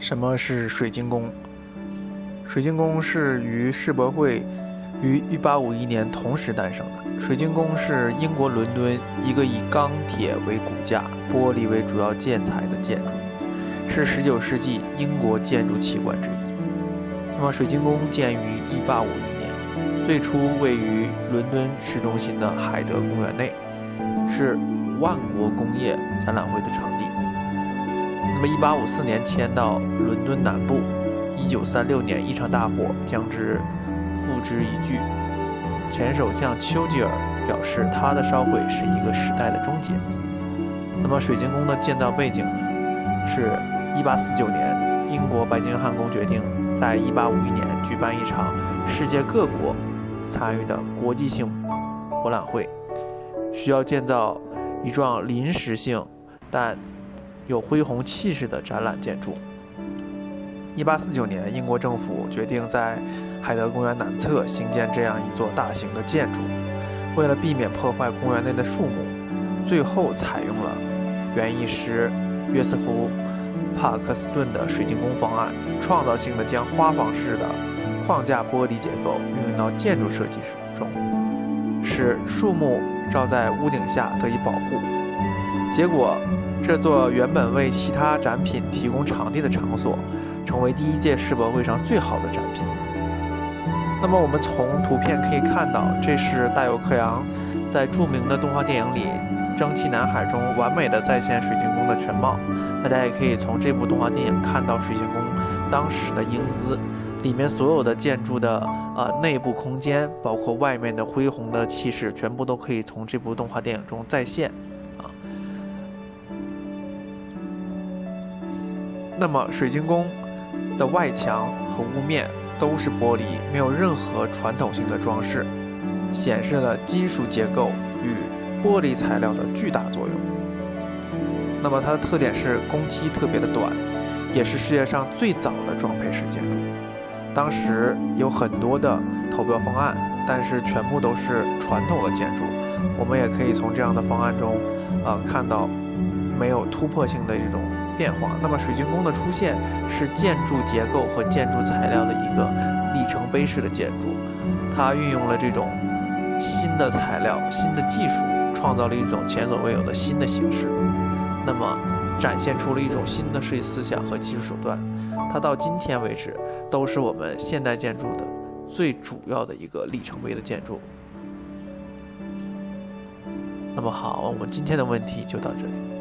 什么是水晶宫？水晶宫是与世博会于1851年同时诞生的。水晶宫是英国伦敦一个以钢铁为骨架、玻璃为主要建材的建筑，是19世纪英国建筑奇观之一。那么，水晶宫建于1851年，最初位于伦敦市中心的海德公园内，是万国工业展览会的场。那么，1854年迁到伦敦南部，1936年一场大火将之付之一炬。前首相丘吉尔表示，他的烧毁是一个时代的终结。那么，水晶宫的建造背景呢？是1849年，英国白金汉宫决定在1851年举办一场世界各国参与的国际性博览会，需要建造一幢临时性但有恢宏气势的展览建筑。一八四九年，英国政府决定在海德公园南侧兴建这样一座大型的建筑。为了避免破坏公园内的树木，最后采用了园艺师约瑟夫·帕克斯顿的水晶宫方案，创造性的将花房式的框架玻璃结构运用到建筑设计中，使树木罩在屋顶下得以保护。结果。这座原本为其他展品提供场地的场所，成为第一届世博会上最好的展品。那么我们从图片可以看到，这是大有克洋在著名的动画电影里《蒸汽男孩》中完美的再现水晶宫的全貌。大家也可以从这部动画电影看到水晶宫当时的英姿，里面所有的建筑的呃内部空间，包括外面的恢宏的气势，全部都可以从这部动画电影中再现啊。那么，水晶宫的外墙和屋面都是玻璃，没有任何传统性的装饰，显示了金属结构与玻璃材料的巨大作用。那么，它的特点是工期特别的短，也是世界上最早的装配式建筑。当时有很多的投标方案，但是全部都是传统的建筑。我们也可以从这样的方案中，啊，看到没有突破性的一种。变化。那么，水晶宫的出现是建筑结构和建筑材料的一个里程碑式的建筑。它运用了这种新的材料、新的技术，创造了一种前所未有的新的形式。那么，展现出了一种新的设计思想和技术手段。它到今天为止都是我们现代建筑的最主要的一个里程碑的建筑。那么好，我们今天的问题就到这里。